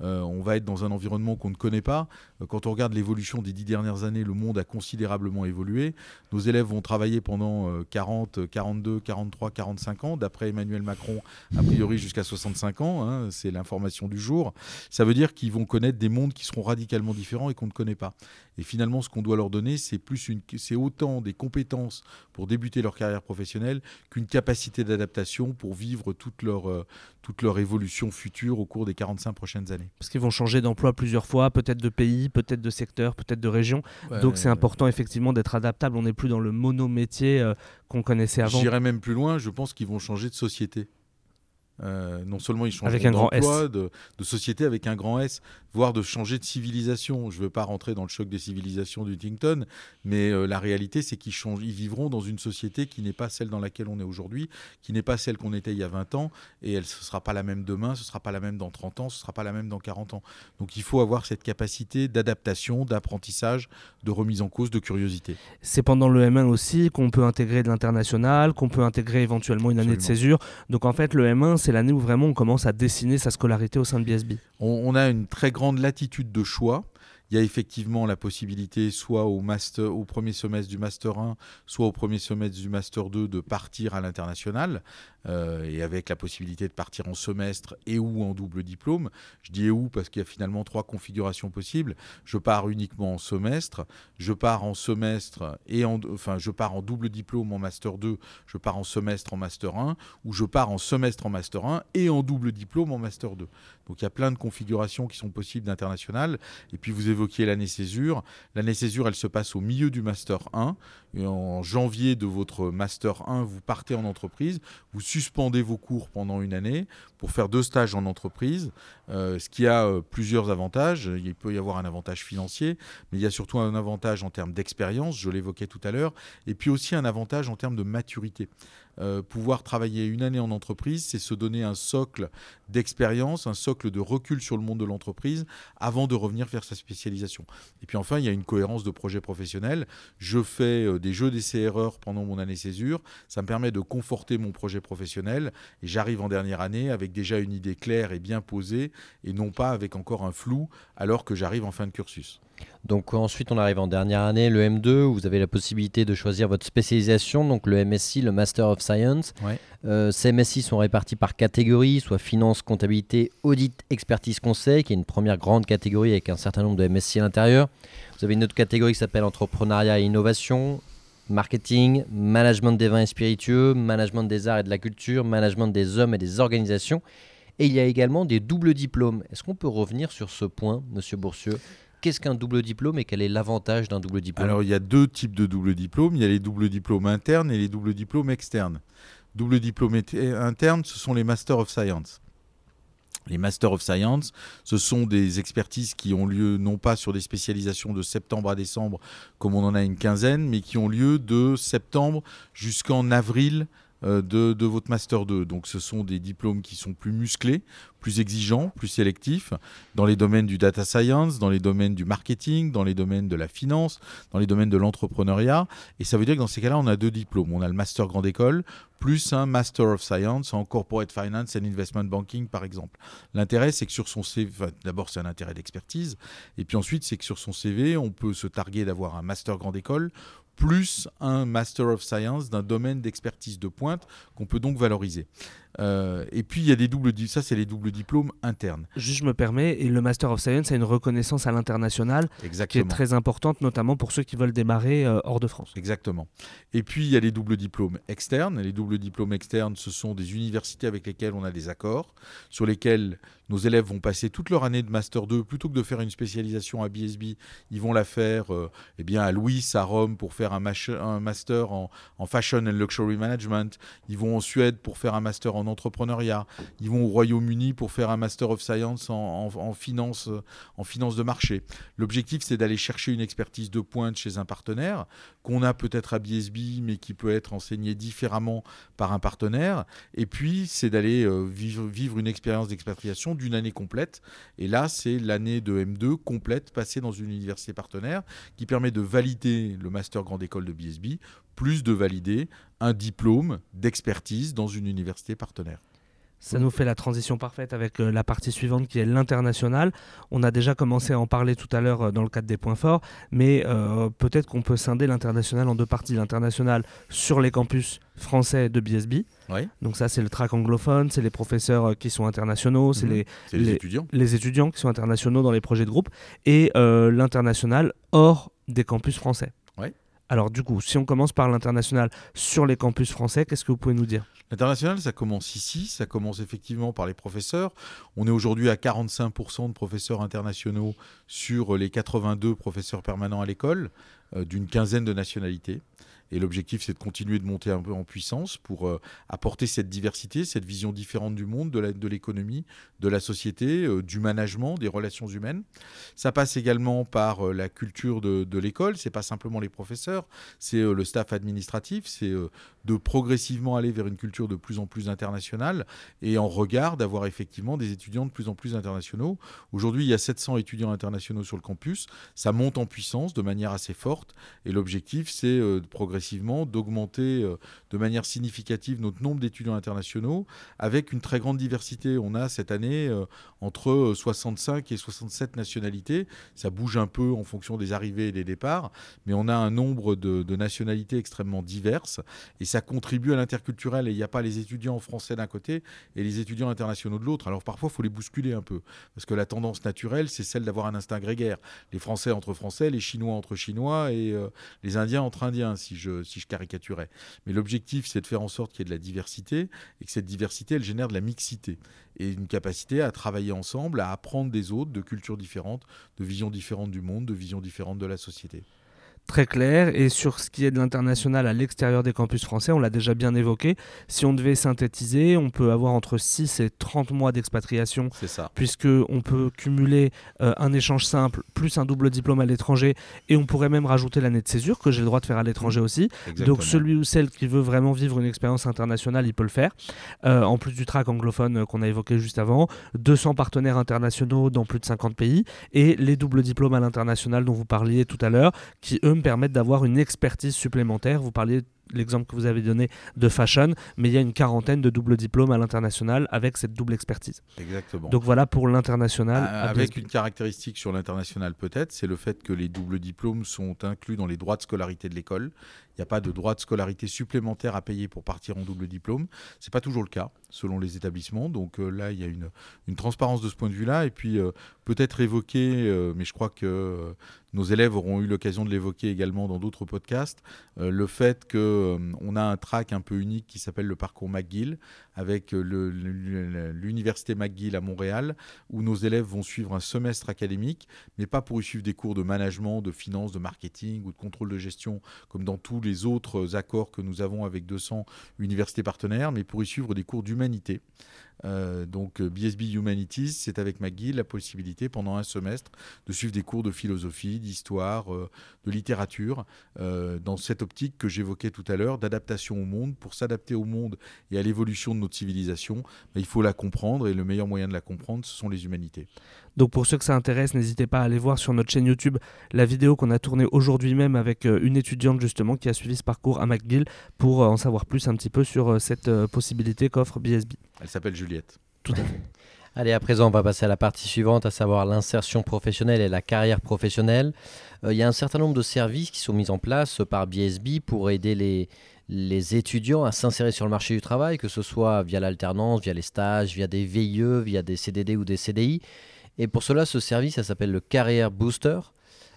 Euh, on va être dans un environnement qu'on ne connaît pas. Euh, quand on regarde l'évolution des dix dernières années, le monde a considérablement évolué. Nos élèves vont travailler pendant 40, 42, 43, 45 ans, d'après Emmanuel Macron, a priori jusqu'à 65 ans, hein, c'est l'information du jour. Ça veut dire qu'ils vont connaître des mondes qui seront radicalement différents et qu'on ne connaît pas. Et finalement, ce qu'on doit leur donner, c'est plus une, c'est autant des compétences pour débuter leur carrière professionnelle qu'une capacité d'adaptation pour vivre toute leur, euh, toute leur évolution future au cours des 45 prochaines années. Parce qu'ils vont changer d'emploi plusieurs fois, peut-être de pays, peut-être de secteur, peut-être de région. Donc c'est important effectivement d'être adaptable. On n'est plus dans le monométier euh, qu'on connaissait avant. J'irais même plus loin, je pense qu'ils vont changer de société. Euh, non seulement ils changent S. De, de, société avec un grand S, voire de changer de civilisation. Je ne veux pas rentrer dans le choc des civilisations du Huntington, mais euh, la réalité, c'est qu'ils ils vivront dans une société qui n'est pas celle dans laquelle on est aujourd'hui, qui n'est pas celle qu'on était il y a 20 ans, et elle, ne sera pas la même demain, ce ne sera pas la même dans 30 ans, ce ne sera pas la même dans 40 ans. Donc il faut avoir cette capacité d'adaptation, d'apprentissage, de remise en cause, de curiosité. C'est pendant le M1 aussi qu'on peut intégrer de l'international, qu'on peut intégrer éventuellement une année de césure. Donc en fait, le M1, c'est l'année où vraiment on commence à dessiner sa scolarité au sein de BSB. On, on a une très grande latitude de choix. Il y a effectivement la possibilité, soit au, premier semestre du Master 1, soit au premier semestre du Master 2, de partir à l'international. Euh, et avec la possibilité de partir en semestre et ou en double diplôme. Je dis et ou parce qu'il y a finalement trois configurations possibles. Je pars uniquement en semestre, je pars en semestre et en, enfin je pars en double diplôme en master 2, je pars en semestre en master 1 ou je pars en semestre en master 1 et en double diplôme en master 2. Donc il y a plein de configurations qui sont possibles d'international. Et puis vous évoquiez l'année césure. L'année césure, elle se passe au milieu du master 1. En janvier de votre master 1, vous partez en entreprise, vous suspendez vos cours pendant une année pour faire deux stages en entreprise, euh, ce qui a euh, plusieurs avantages. Il peut y avoir un avantage financier, mais il y a surtout un avantage en termes d'expérience, je l'évoquais tout à l'heure, et puis aussi un avantage en termes de maturité. Euh, pouvoir travailler une année en entreprise, c'est se donner un socle d'expérience, un socle de recul sur le monde de l'entreprise avant de revenir vers sa spécialisation. Et puis enfin, il y a une cohérence de projet professionnel. Je fais des jeux d'essai-erreurs pendant mon année césure. Ça me permet de conforter mon projet professionnel et j'arrive en dernière année avec déjà une idée claire et bien posée et non pas avec encore un flou alors que j'arrive en fin de cursus. Donc ensuite, on arrive en dernière année, le M2, où vous avez la possibilité de choisir votre spécialisation, donc le MSc, le Master of Science. Euh, ces MSc sont répartis par catégorie, soit finance, comptabilité, audit, expertise, conseil, qui est une première grande catégorie avec un certain nombre de MSc à l'intérieur. Vous avez une autre catégorie qui s'appelle entrepreneuriat et innovation, marketing, management des vins et spiritueux, management des arts et de la culture, management des hommes et des organisations. Et il y a également des doubles diplômes. Est-ce qu'on peut revenir sur ce point, Monsieur Boursieux? Qu'est-ce qu'un double diplôme et quel est l'avantage d'un double diplôme? Alors, il y a deux types de double diplômes. Il y a les doubles diplômes internes et les doubles diplômes externes. Double diplôme interne, ce sont les Master of Science. Les Master of Science, ce sont des expertises qui ont lieu non pas sur des spécialisations de septembre à décembre, comme on en a une quinzaine, mais qui ont lieu de septembre jusqu'en avril de, de, votre Master 2. Donc ce sont des diplômes qui sont plus musclés, plus exigeants, plus sélectifs, dans les domaines du data science, dans les domaines du marketing, dans les domaines de la finance, dans les domaines de l'entrepreneuriat. Et ça veut dire que dans ces cas-là, on a deux diplômes. On a le Master Grande École, plus un Master of Science en Corporate Finance and Investment Banking, par exemple. L'intérêt, c'est que sur son CV, d'abord, c'est un intérêt d'expertise, et puis ensuite, c'est que sur son CV, on peut se targuer d'avoir un Master Grande École plus un Master of Science d'un domaine d'expertise de pointe qu'on peut donc valoriser. Euh, et puis il y a des doubles, ça c'est les doubles diplômes internes. Juste, je me permets, et le Master of Science a une reconnaissance à l'international qui est très importante, notamment pour ceux qui veulent démarrer euh, hors de France. Exactement. Et puis il y a les doubles diplômes externes. Les doubles diplômes externes, ce sont des universités avec lesquelles on a des accords, sur lesquels nos élèves vont passer toute leur année de Master 2, plutôt que de faire une spécialisation à BSB, ils vont la faire euh, eh bien, à Louis, à Rome, pour faire un, Master en, en Fashion and Luxury Management. Ils vont en Suède pour faire un Master en en entrepreneuriat. Ils vont au Royaume-Uni pour faire un Master of Science en, finance, en finance de marché. L'objectif, c'est d'aller chercher une expertise de pointe chez un partenaire qu'on a peut-être à BSB, mais qui peut être enseigné différemment par un partenaire. Et puis, c'est d'aller euh, vivre, vivre une expérience d'expatriation d'une année complète. Et là, c'est l'année de M2 complète passée dans une université partenaire qui permet de valider le Master Grande École de BSB plus de valider un diplôme d'expertise dans une université partenaire. Ça nous fait la transition parfaite avec euh, la partie suivante qui est l'international. On a déjà commencé à en parler tout à l'heure euh, dans le cadre des points forts, mais euh, peut-être qu'on peut scinder l'international en deux parties. L'international sur les campus français de BSB. Donc ça, c'est le track anglophone, c'est les professeurs qui sont internationaux, c'est mhm. les, étudiants. les étudiants qui sont internationaux dans les projets de groupe, et l'international hors des campus français. Alors du coup, si on commence par l'international sur les campus français, qu'est-ce que vous pouvez nous dire? L'international, ça commence ici, ça commence effectivement par les professeurs. On est aujourd'hui à 45% de professeurs internationaux sur les 82 professeurs permanents à l'école, euh, d'une quinzaine de nationalités. Et l'objectif, c'est de continuer de monter un peu en puissance pour euh, apporter cette diversité, cette vision différente du monde, de l'économie, de, la société, euh, du management, des relations humaines. Ça passe également par euh, la culture de, de l'école. C'est pas simplement les professeurs, c'est le staff administratif, c'est de progressivement aller vers une culture de plus en plus internationale et en regard d'avoir effectivement des étudiants de plus en plus internationaux. Aujourd'hui, il y a 700 étudiants internationaux sur le campus. Ça monte en puissance de manière assez forte et l'objectif, c'est euh, progressivement d'augmenter euh, de manière significative notre nombre d'étudiants internationaux avec une très grande diversité. On a cette année euh, entre 65 et 67 nationalités. Ça bouge un peu en fonction des arrivées et des départs, mais on a un nombre de, de nationalités extrêmement diverses et ça contribue à l'interculturel. Et il n'y a pas les étudiants français d'un côté et les étudiants internationaux de l'autre. Alors parfois, il faut les bousculer un peu, parce que la tendance naturelle, c'est celle d'avoir un instinct grégaire. Les Français entre Français, les Chinois entre Chinois et euh, les Indiens entre Indiens, si je, si je caricaturais. Mais l'objectif, c'est de faire en sorte qu'il y ait de la diversité et que cette diversité, elle génère de la mixité et une capacité à travailler ensemble, à apprendre des autres, de cultures différentes, de visions différentes du monde, de visions différentes de la société très clair. Et sur ce qui est de l'international à l'extérieur des campus français, on l'a déjà bien évoqué. Si on devait synthétiser, on peut avoir entre 6 et 30 mois d'expatriation. C'est ça. Puisqu'on peut cumuler euh, un échange simple plus un double diplôme à l'étranger. Et on pourrait même rajouter l'année de césure que j'ai le droit de faire à l'étranger mmh. aussi. Donc celui ou celle qui veut vraiment vivre une expérience internationale, il peut le faire. Euh, en plus du track anglophone euh, qu'on a évoqué juste avant, 200 partenaires internationaux dans plus de 50 pays. Et les doubles diplômes à l'international dont vous parliez tout à l'heure, qui eux me permettre d'avoir une expertise supplémentaire. Vous parliez l'exemple que vous avez donné de fashion, mais il y a une quarantaine de doubles diplômes à l'international avec cette double expertise. Exactement. Donc voilà pour l'international. avec une caractéristique sur l'international peut-être, c'est le fait que les doubles diplômes sont inclus dans les droits de scolarité de l'école. Il n'y a pas de droit de scolarité supplémentaire à payer pour partir en double diplôme. Ce n'est pas toujours le cas selon les établissements. Donc euh, là, il y a une, une, transparence de ce point de vue-là. Et puis euh, peut-être évoquer, euh, mais je crois que nos élèves auront eu l'occasion de l'évoquer également dans d'autres podcasts, le fait qu'on a un track un peu unique qui s'appelle le parcours McGill avec l'université McGill à Montréal, où nos élèves vont suivre un semestre académique, mais pas pour y suivre des cours de management, de finance, de marketing ou de contrôle de gestion, comme dans tous les autres accords que nous avons avec 200 universités partenaires, mais pour y suivre des cours d'humanité. Euh, donc BSB Humanities, c'est avec McGill la possibilité pendant un semestre de suivre des cours de philosophie, d'histoire, euh, de littérature, euh, dans cette optique que j'évoquais tout à l'heure d'adaptation au monde. Pour s'adapter au monde et à l'évolution de notre civilisation, ben, il faut la comprendre et le meilleur moyen de la comprendre, ce sont les humanités. Donc pour ceux que ça intéresse, n'hésitez pas à aller voir sur notre chaîne YouTube la vidéo qu'on a tournée aujourd'hui même avec euh, une étudiante justement qui a suivi ce parcours à McGill pour euh, en savoir plus un petit peu sur euh, cette possibilité qu'offre BSB. Elle s'appelle Juliette. Tout à fait. Allez, à présent, on va passer à la partie suivante, à savoir l'insertion professionnelle et la carrière professionnelle. il y a un certain nombre de services qui sont mis en place par BSB pour aider les, les étudiants à s'insérer sur le marché du travail, que ce soit via l'alternance, via les stages, via des VIE, via des CDD ou des CDI. Et pour cela, ce service, ça s'appelle le Carrière Booster.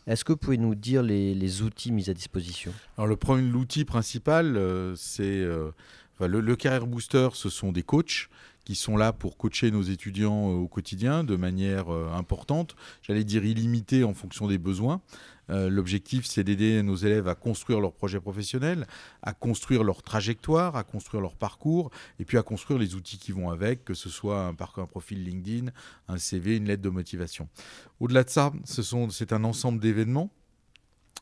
Est-ce que vous pouvez nous dire les, outils mis à disposition? Alors le premier, l'outil principal, euh, c'est euh, le, le, Carrière Booster, ce sont des coachs qui sont là pour coacher nos étudiants euh, au quotidien de manière importante, j'allais dire illimitée en fonction des besoins. Euh, l'objectif, c'est d'aider nos élèves à construire leur projet professionnel, à construire leur trajectoire, à construire leur parcours, et puis à construire les outils qui vont avec, que ce soit un, parcours, un profil LinkedIn, un CV, une lettre de motivation. Au-delà de ça, c'est un ensemble d'événements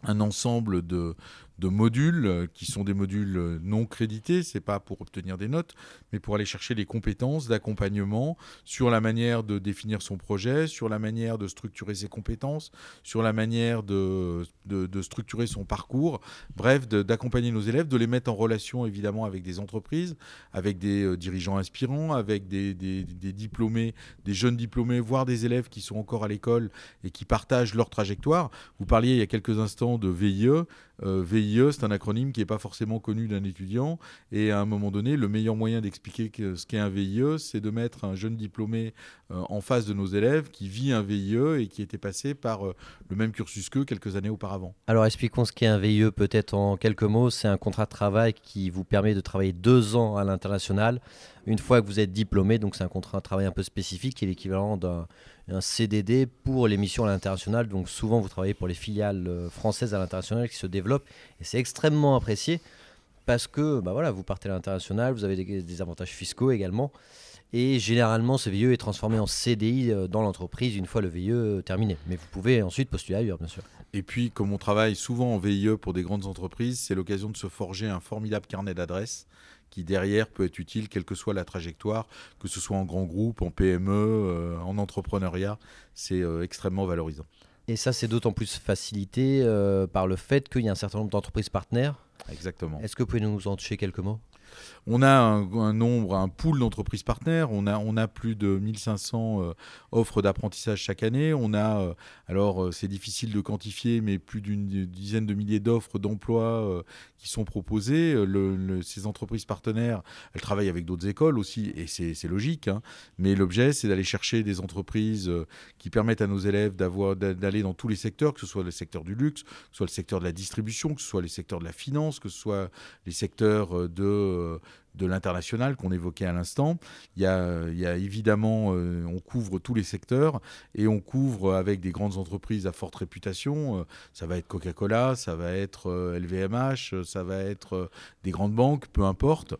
un ensemble de, de modules euh, qui sont des modules euh, non crédités, c'est pas pour obtenir des notes, mais pour aller chercher des compétences d'accompagnement sur la manière de définir son projet, sur la manière de structurer ses compétences, sur la manière de, de, structurer son parcours, bref, d'accompagner nos élèves, de les mettre en relation évidemment avec des entreprises, avec des euh, dirigeants inspirants, avec des, diplômés, des jeunes diplômés, voire des élèves qui sont encore à l'école et qui partagent leur trajectoire. Vous parliez il y a quelques instants de VIE. VIE, c'est un acronyme qui n'est pas forcément connu d'un étudiant. Et à un moment donné, le meilleur moyen d'expliquer ce qu'est un VIE, c'est de mettre un jeune diplômé euh, en face de nos élèves qui vit un VIE et qui était passé par euh, le même cursus qu'eux quelques années auparavant. Alors expliquons ce qu'est un VIE peut-être en quelques mots. C'est un contrat de travail qui vous permet de travailler deux ans à l'international une fois que vous êtes diplômé. Donc c'est un contrat de travail un peu spécifique qui est l'équivalent d'un CDD pour les missions à l'international. Donc souvent vous travaillez pour les filiales euh, françaises à l'international qui se développent et c'est extrêmement apprécié parce que bah voilà, vous partez à l'international, vous avez des, avantages fiscaux également. Et généralement, ce VIE est transformé en CDI euh, dans l'entreprise une fois le VIE terminé. Mais vous pouvez ensuite postuler ailleurs, bien sûr. Et puis, comme on travaille souvent en VIE pour des grandes entreprises, c'est l'occasion de se forger un formidable carnet d'adresses qui derrière peut être utile, quelle que soit la trajectoire, que ce soit en grand groupe, en PME, euh, en entrepreneuriat, c'est euh, extrêmement valorisant. Et ça, c'est d'autant plus facilité euh, par le fait qu'il y a un certain nombre d'entreprises partenaires. Exactement. Est-ce que vous pouvez nous en toucher quelques mots? On a un, nombre, un pool d'entreprises partenaires. On a, on a plus de 1500 euh, offres d'apprentissage chaque année. On a, euh, alors euh, c'est difficile de quantifier, mais plus d'une dizaine de milliers d'offres d'emploi qui sont proposées. ces entreprises partenaires, elles travaillent avec d'autres écoles aussi, et c'est logique. Hein. mais l'objet, c'est d'aller chercher des entreprises qui permettent à nos élèves d'aller dans tous les secteurs, que ce soit le secteur du luxe, que ce soit le secteur de la distribution, que ce soit les secteurs de la finance, que ce soit les secteurs de de l'international qu'on évoquait à l'instant. Il, y a, évidemment, euh, on couvre tous les secteurs et on couvre avec des grandes entreprises à forte réputation. Euh, ça va être Coca-Cola, ça va être LVMH, euh, ça va être des grandes banques, peu importe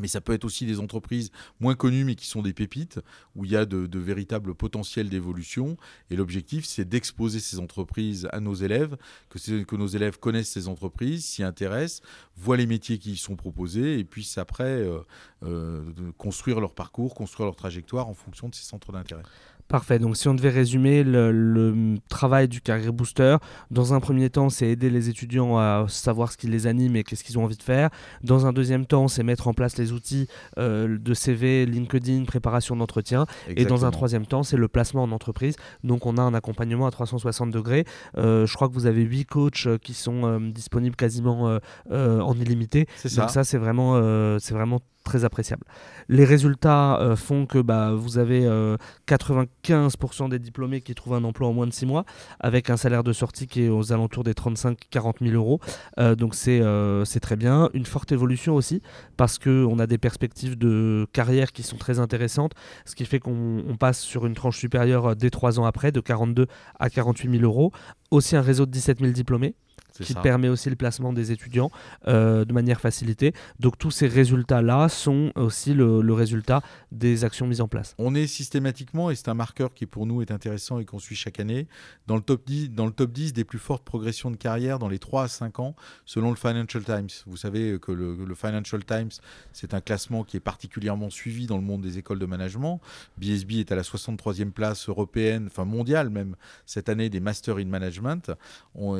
mais ça peut être aussi des entreprises moins connues mais qui sont des pépites, où il y a de, véritables potentiels d'évolution. Et l'objectif, c'est d'exposer ces entreprises à nos élèves, que, nos élèves connaissent ces entreprises, s'y intéressent, voient les métiers qui y sont proposés, et puissent après euh, euh, construire leur parcours, construire leur trajectoire en fonction de ces centres d'intérêt. Parfait. Donc, si on devait résumer le, travail du Career Booster, dans un premier temps, c'est aider les étudiants à savoir ce qui les anime et qu'est-ce qu'ils ont envie de faire. Dans un deuxième temps, c'est mettre en place les outils euh, de CV, LinkedIn, préparation d'entretien. Et dans un troisième temps, c'est le placement en entreprise. Donc, on a un accompagnement à 360 degrés. Euh, je crois que vous avez huit coachs euh, qui sont disponibles quasiment en illimité. Ça. Donc, ça, c'est vraiment, c'est vraiment très appréciable. Les résultats euh, font que bah, vous avez 95% euh, des diplômés qui trouvent un emploi en moins de 6 mois, avec un salaire de sortie qui est aux alentours des 35-40 000 euros. Euh, donc c'est très bien. Une forte évolution aussi, parce qu'on a des perspectives de carrière qui sont très intéressantes, ce qui fait qu'on passe sur une tranche supérieure dès 3 ans après, de 42 à 48 000 euros. Aussi un réseau de 17 000 diplômés qui permet aussi le placement des étudiants euh, de manière facilitée. Donc tous ces résultats-là sont aussi le, résultat des actions mises en place. On est systématiquement, et c'est un marqueur qui pour nous est intéressant et qu'on suit chaque année, dans le, top 10, dans le top 10 des plus fortes progressions de carrière dans les 3 à 5 ans, selon le Financial Times. Vous savez que le, le Financial Times, c'est un classement qui est particulièrement suivi dans le monde des écoles de management. BSB est à la 63e place européenne, enfin mondiale même, cette année des Masters in Management.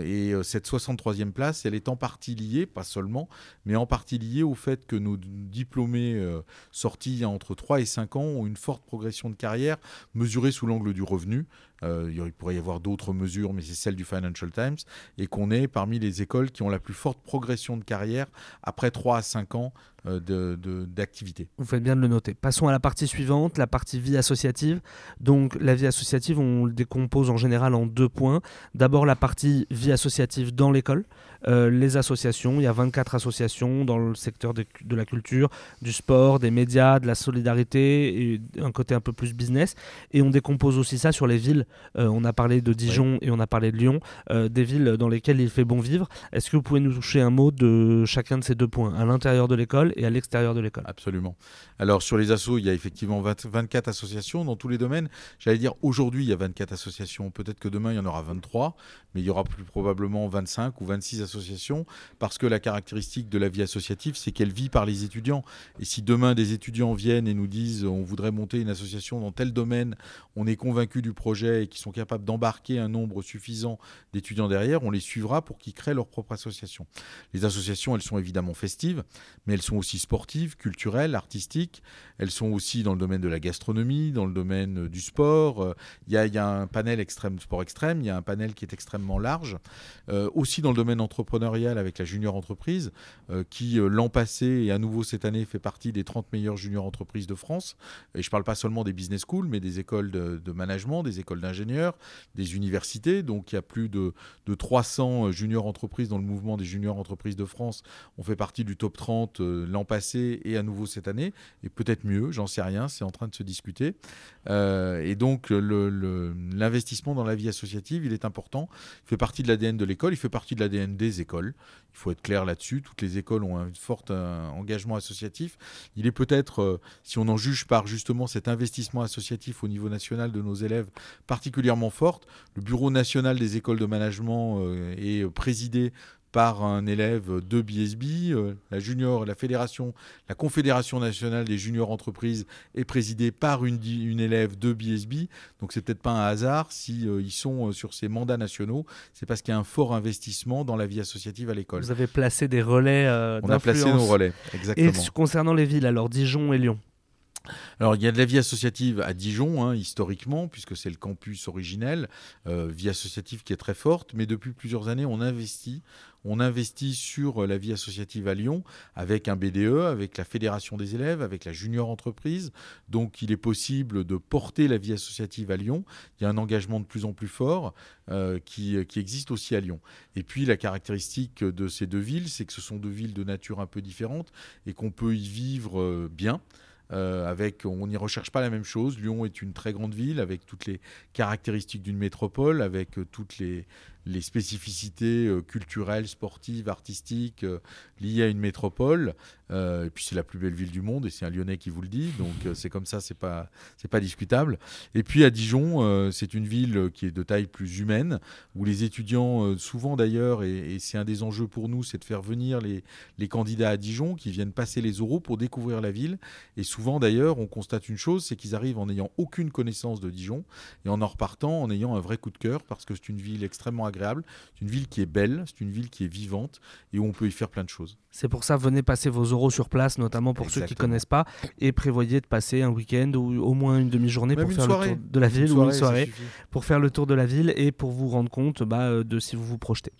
et euh, cette 63e place, elle est en partie liée, pas seulement, mais en partie liée au fait que nos diplômés euh, sortis entre 3 et 5 ans ont une forte progression de carrière mesurée sous l'angle du revenu. Euh, il pourrait y avoir d'autres mesures, mais c'est celle du Financial Times, et qu'on est parmi les écoles qui ont la plus forte progression de carrière après 3 à 5 ans euh, d'activité. Vous faites bien de le noter. Passons à la partie suivante, la partie vie associative. Donc la vie associative, on le décompose en général en deux points. D'abord la partie vie associative dans l'école. Euh, les associations, il y a 24 associations dans le secteur de, la culture, du sport, des médias, de la solidarité, et un côté un peu plus business. Et on décompose aussi ça sur les villes. Euh, on a parlé de Dijon et on a parlé de Lyon, euh, des villes dans lesquelles il fait bon vivre. Est-ce que vous pouvez nous toucher un mot de chacun de ces deux points, à l'intérieur de l'école et à l'extérieur de l'école? Absolument. Alors sur les assos, il y a effectivement 24 associations dans tous les domaines. J'allais dire aujourd'hui, il y a 24 associations. Peut-être que demain, il y en aura 23, mais il y aura plus probablement 25 ou 26 associations association, parce que la caractéristique de la vie associative, c'est qu'elle vit par les étudiants. Et si demain des étudiants viennent et nous disent on voudrait monter une association dans tel domaine, on est convaincu du projet et qu'ils sont capables d'embarquer un nombre suffisant d'étudiants derrière, on les suivra pour qu'ils créent leur propre association. Les associations, elles sont évidemment festives, mais elles sont aussi sportives, culturelles, artistiques. Elles sont aussi dans le domaine de la gastronomie, dans le domaine du sport. Il y a, un panel extrême, sport extrême, il y a un panel qui est extrêmement large. Euh, aussi dans le domaine entre entrepreneuriale avec la junior entreprise, euh, qui euh, l'an passé et à nouveau cette année fait partie des 30 meilleures junior entreprises de France. Et je ne parle pas seulement des business schools, mais des écoles de, management, des écoles d'ingénieurs, des universités. Donc il y a plus de, de 300 euh, junior entreprises dans le mouvement des junior entreprises de France. On fait partie du top 30 l'an passé et à nouveau cette année. Et peut-être mieux, j'en sais rien, c'est en train de se discuter. et donc l'investissement dans la vie associative, il est important. Il fait partie de l'ADN de l'école, il fait partie de l'ADN des écoles. Il faut être clair là-dessus. Toutes les écoles ont un fort euh, engagement associatif. Il est peut-être, euh, si on en juge par justement cet investissement associatif au niveau national de nos élèves, particulièrement forte. Le Bureau national des écoles de management est présidé par un élève de BSB. Euh, la junior, la fédération, la confédération nationale des juniors entreprises est présidée par une, une élève de BSB. Donc c'est peut-être pas un hasard si euh, ils sont euh, sur ces mandats nationaux. C'est parce qu'il y a un fort investissement dans la vie associative à l'école. Vous avez placé des relais. On a placé nos relais, exactement. Et concernant les villes, alors Dijon et Lyon. Alors, il y a de la vie associative à Dijon, hein, historiquement, puisque c'est le campus originel, vie associative qui est très forte, mais depuis plusieurs années, on investit on investit sur la vie associative à Lyon avec un BDE, avec la fédération des élèves, avec la junior entreprise. Donc il est possible de porter la vie associative à Lyon. Il y a un engagement de plus en plus fort euh, qui, existe aussi à Lyon. Et puis la caractéristique de ces deux villes, c'est que ce sont deux villes de nature un peu différente et qu'on peut y vivre euh, bien. Euh, avec, on n'y recherche pas la même chose. Lyon est une très grande ville avec toutes les caractéristiques d'une métropole, avec toutes les, les spécificités euh, culturelles, sportives, artistiques euh, liées à une métropole. Euh, et puis c'est la plus belle ville du monde et c'est un Lyonnais qui vous le dit, donc c'est comme ça, c'est pas c'est pas discutable. Et puis à Dijon, c'est une ville qui est de taille plus humaine, où les étudiants, souvent d'ailleurs, et, c'est un des enjeux pour nous, c'est de faire venir les, les candidats à Dijon qui viennent passer les oraux pour découvrir la ville. Et souvent d'ailleurs, on constate une chose, c'est qu'ils arrivent en n'ayant aucune connaissance de Dijon et en en repartant en ayant un vrai coup de cœur parce que c'est une ville extrêmement agréable. C'est une ville qui est belle, c'est une ville qui est vivante et où on peut y faire plein de choses. C'est pour ça, venez passer vos euros sur place, notamment pour ceux qui ne connaissent pas, et prévoyez de passer un week-end ou au moins une demi-journée pour faire le tour de la ville ou une soirée pour faire le tour de la ville et pour vous rendre compte bah, euh, de si vous vous projetez.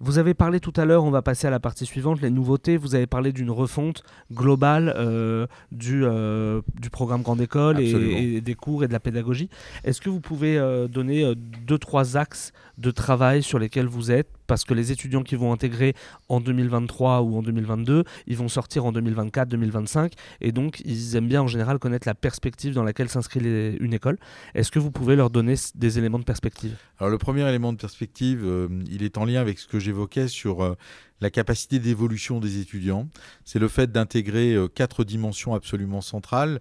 Vous avez parlé tout à l'heure, on va passer à la partie suivante, les nouveautés. Vous avez parlé d'une refonte globale euh, du, euh, du programme Grande École et, des cours et de la pédagogie. Est-ce que vous pouvez donner deux, trois axes de travail sur lesquels vous êtes parce que les étudiants qui vont intégrer en 2023 ou en 2022, ils vont sortir en 2024, 2025, et donc ils aiment bien en général connaître la perspective dans laquelle s'inscrit une école. Est-ce que vous pouvez leur donner des éléments de perspective? Alors le premier élément de perspective, euh, il est en lien avec ce que j'évoquais sur euh, la capacité d'évolution des étudiants. C'est le fait d'intégrer euh, quatre dimensions absolument centrales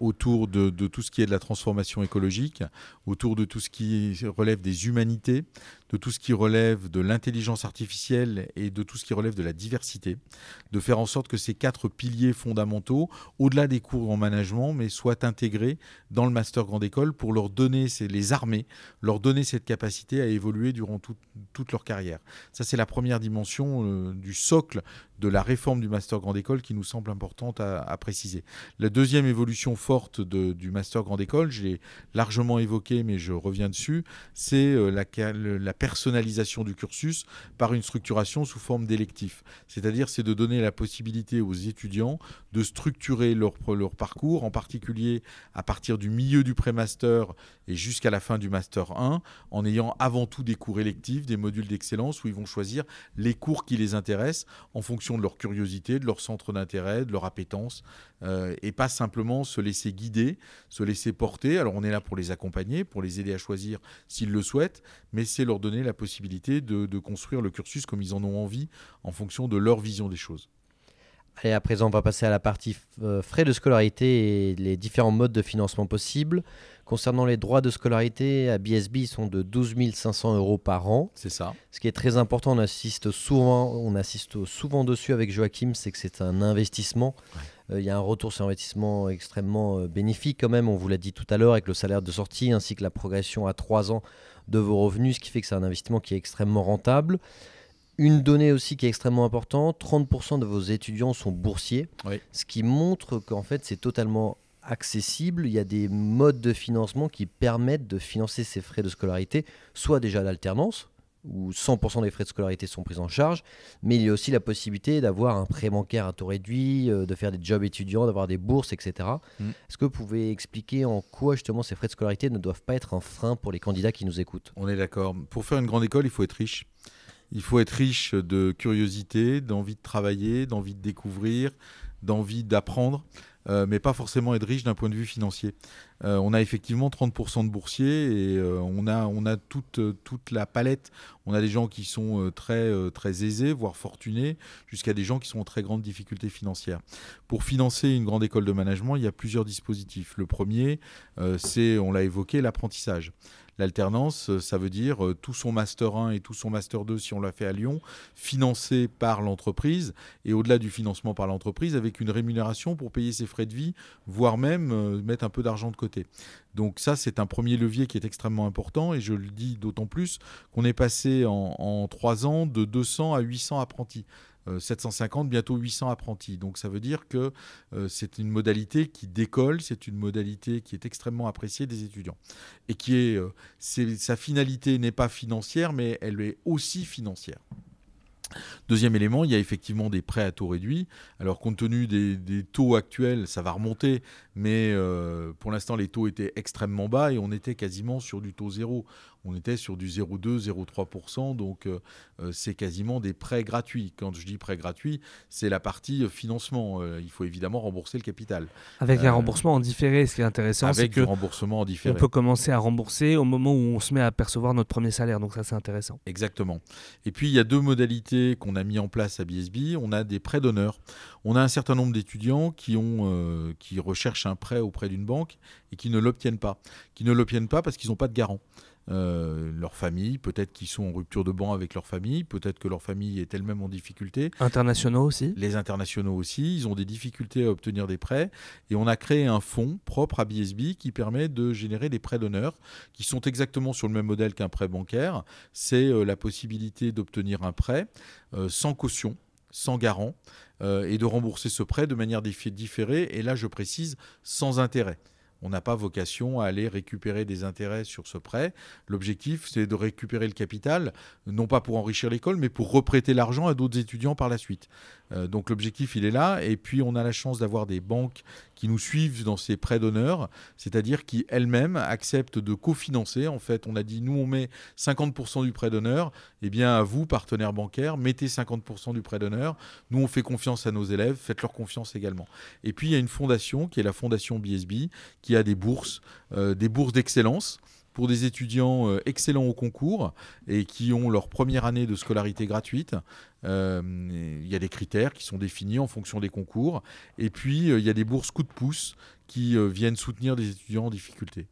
autour de, tout ce qui est de la transformation écologique, autour de tout ce qui relève des humanités, de tout ce qui relève de l'intelligence artificielle et de tout ce qui relève de la diversité, de faire en sorte que ces quatre piliers fondamentaux, au-delà des cours en management, mais soient intégrés dans le master grande école pour leur donner, les armer, leur donner cette capacité à évoluer durant toute leur carrière. Ça, c'est la première dimension euh, du socle de la réforme du master grande école qui nous semble importante à, préciser. La deuxième évolution forte du master grande école, je l'ai largement évoqué, mais je reviens dessus, c'est euh, la, personnalisation du cursus par une structuration sous forme d'électif. C'est-à-dire, c'est de donner la possibilité aux étudiants de structurer leur, leur parcours, en particulier à partir du milieu du pré-master et jusqu'à la fin du master 1, en ayant avant tout des cours électifs, des modules d'excellence où ils vont choisir les cours qui les intéressent en fonction de leur curiosité, de leur centre d'intérêt, de leur appétence, euh, et pas simplement se laisser guider, se laisser porter. Alors on est là pour les accompagner, pour les aider à choisir s'ils le souhaitent, mais c'est leur donner la possibilité de, construire le cursus comme ils en ont envie, en fonction de leur vision des choses. Et à présent, on va passer à la partie euh, frais de scolarité et les différents modes de financement possibles. Concernant les droits de scolarité, à BSB, ils sont de 12 500 euros par an. C'est ça. Ce qui est très important, on assiste souvent, on assiste souvent dessus avec Joachim, c'est que c'est un investissement. Euh, il y a un retour sur investissement extrêmement euh, bénéfique quand même, on vous l'a dit tout à l'heure, avec le salaire de sortie ainsi que la progression à 3 ans de vos revenus, ce qui fait que c'est un investissement qui est extrêmement rentable. Une donnée aussi qui est extrêmement importante, 30% de vos étudiants sont boursiers, ce qui montre qu'en fait c'est totalement accessible, il y a des modes de financement qui permettent de financer ces frais de scolarité, soit déjà l'alternance, où 100% des frais de scolarité sont pris en charge, mais il y a aussi la possibilité d'avoir un prêt bancaire à taux réduit, euh, de faire des jobs étudiants, d'avoir des bourses, etc. Mm. Est-ce que vous pouvez expliquer en quoi justement ces frais de scolarité ne doivent pas être un frein pour les candidats qui nous écoutent? On est d'accord. Pour faire une grande école, il faut être riche. Il faut être riche de curiosité, d'envie de travailler, d'envie de découvrir, d'envie d'apprendre. Euh, mais pas forcément être riche d'un point de vue financier. Euh, on a effectivement 30% de boursiers et euh, on a, on a toute, toute la palette. On a des gens qui sont très, très aisés, voire fortunés, jusqu'à des gens qui sont en très grande difficulté financière. Pour financer une grande école de management, il y a plusieurs dispositifs. Le premier, c'est, on l'a évoqué, l'apprentissage. L'alternance, ça veut dire tout son master 1 et tout son master 2, si on l'a fait à Lyon, financé par l'entreprise et au-delà du financement par l'entreprise, avec une rémunération pour payer ses frais de vie, voire même euh, mettre un peu d'argent de côté. Donc ça, c'est un premier levier qui est extrêmement important et je le dis d'autant plus qu'on est passé en, trois ans de 200 à 800 apprentis. 750, euh, bientôt 800 apprentis. Donc ça veut dire que euh, c'est une modalité qui décolle, c'est une modalité qui est extrêmement appréciée des étudiants. Et qui est, sa finalité n'est pas financière, mais elle est aussi financière. Deuxième élément, il y a effectivement des prêts à taux réduits. Alors compte tenu des, taux actuels, ça va remonter, mais euh, pour l'instant les taux étaient extrêmement bas et on était quasiment sur du taux zéro on était sur du 0,2, 0,3%, donc euh, euh, c'est quasiment des prêts gratuits. Quand je dis prêts gratuits, c'est la partie euh, financement. il faut évidemment rembourser le capital. Avec un remboursement en différé, ce qui est intéressant, c'est que remboursement en différé. on peut commencer à rembourser au moment où on se met à percevoir notre premier salaire, donc ça c'est intéressant. Exactement. Et puis il y a deux modalités qu'on a mis en place à BSB. On a des prêts d'honneur. On a un certain nombre d'étudiants qui, ont, qui recherchent un prêt auprès d'une banque et qui ne l'obtiennent pas. Qui ne l'obtiennent pas parce qu'ils n'ont pas de garant. Euh, leur famille, peut-être qu'ils sont en rupture de banc avec leur famille, peut-être que leur famille est elle-même en difficulté. Internationaux aussi Les internationaux aussi, ils ont des difficultés à obtenir des prêts. Et on a créé un fonds propre à BSB qui permet de générer des prêts d'honneur qui sont exactement sur le même modèle qu'un prêt bancaire. C'est euh, la possibilité d'obtenir un prêt euh, sans caution sans garant et de rembourser ce prêt de manière différée et là je précise sans intérêt. On n'a pas vocation à aller récupérer des intérêts sur ce prêt. L'objectif, c'est de récupérer le capital, non pas pour enrichir l'école, mais pour reprêter l'argent à d'autres étudiants par la suite. Euh, donc l'objectif, il est là. Et puis, on a la chance d'avoir des banques qui nous suivent dans ces prêts d'honneur, c'est-à-dire qui elles-mêmes acceptent de cofinancer. En fait, on a dit, nous, on met 50% du prêt d'honneur. Eh bien, à vous, partenaires bancaires, mettez 50% du prêt d'honneur. Nous, on fait confiance à nos élèves, faites-leur confiance également. Et puis, il y a une fondation qui est la fondation BSB, qui a des bourses, euh, des bourses d'excellence pour des étudiants euh, excellents au concours et qui ont leur première année de scolarité gratuite. Euh, il y a des critères qui sont définis en fonction des concours. Et puis, euh, il y a des bourses coup de pouce qui viennent soutenir des étudiants en difficulté.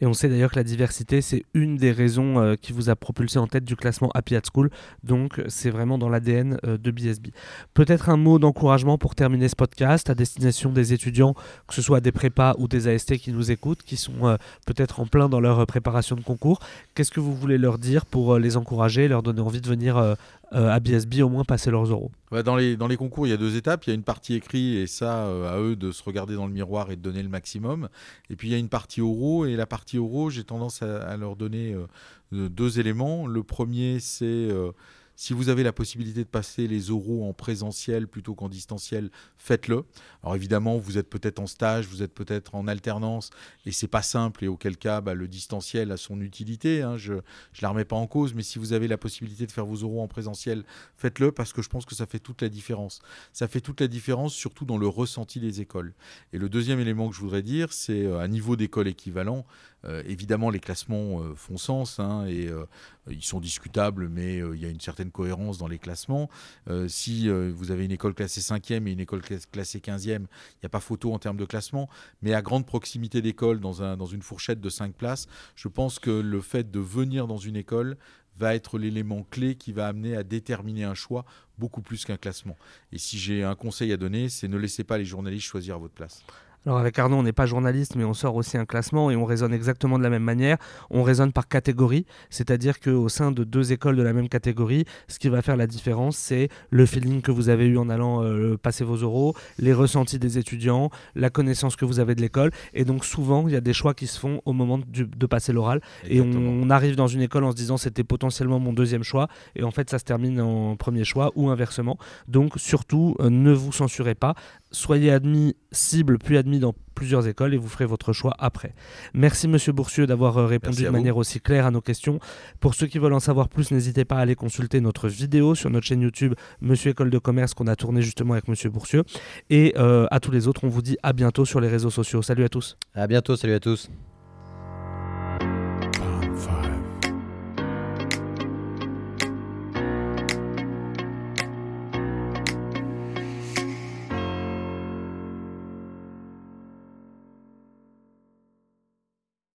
Et on sait d'ailleurs que la diversité, c'est une des raisons euh, qui vous a propulsé en tête du classement Happy at School. Donc, c'est vraiment dans l'ADN euh, de BSB. Peut-être un mot d'encouragement pour terminer ce podcast à destination des étudiants, que ce soit des prépas ou des AST qui nous écoutent, qui sont euh, peut-être en plein dans leur préparation de concours. Qu'est-ce que vous voulez leur dire pour les encourager, leur donner envie de venir à BSB au moins passer leurs euros dans, les, dans les concours, il y a deux étapes. Il y a une partie écrite et ça, à eux de se regarder dans le miroir et de donner le maximum. Et puis il y a une partie oraux et la partie euros, j'ai tendance à, leur donner euh, deux éléments. Le premier, c'est euh, si vous avez la possibilité de passer les oraux en présentiel plutôt qu'en distanciel, faites-le. Alors évidemment, vous êtes peut-être en stage, vous êtes peut-être en alternance, et c'est pas simple. Et auquel cas, bah, le distanciel a son utilité. Hein. je ne la remets pas en cause, mais si vous avez la possibilité de faire vos oraux en présentiel, faites-le parce que je pense que ça fait toute la différence. Ça fait toute la différence, surtout dans le ressenti des écoles. Et le deuxième élément que je voudrais dire, c'est à euh, niveau d'école équivalent. Euh, évidemment, les classements euh, font sens hein, et euh, ils sont discutables, mais il y a une certaine cohérence dans les classements. si vous avez une école classée 5e et une école classée 15e, il n'y a pas photo en termes de classement, mais à grande proximité d'école, dans, dans une fourchette de 5 places, je pense que le fait de venir dans une école va être l'élément clé qui va amener à déterminer un choix beaucoup plus qu'un classement. Et si j'ai un conseil à donner, c'est ne laissez pas les journalistes choisir à votre place. Alors avec Arnaud, on n'est pas journaliste, mais on sort aussi un classement et on raisonne exactement de la même manière. On raisonne par catégorie, c'est-à-dire qu'au sein de deux écoles de la même catégorie, ce qui va faire la différence, c'est le feeling que vous avez eu en allant euh, passer vos euros, les ressentis des étudiants, la connaissance que vous avez de l'école. Et donc souvent, il y a des choix qui se font au moment de passer l'oral. Et on, arrive dans une école en se disant c'était potentiellement mon deuxième choix, et en fait ça se termine en premier choix ou inversement. Donc surtout, euh, ne vous censurez pas soyez admis cible, puis admis dans plusieurs écoles et vous ferez votre choix après. Merci Monsieur Boursieux d'avoir euh, répondu de vous. manière aussi claire à nos questions. Pour ceux qui veulent en savoir plus, n'hésitez pas à aller consulter notre vidéo sur notre chaîne YouTube Monsieur École de Commerce qu'on a tourné justement avec Monsieur Boursieux. Et euh, à tous les autres, on vous dit à bientôt sur les réseaux sociaux. Salut à tous. À bientôt, salut à tous.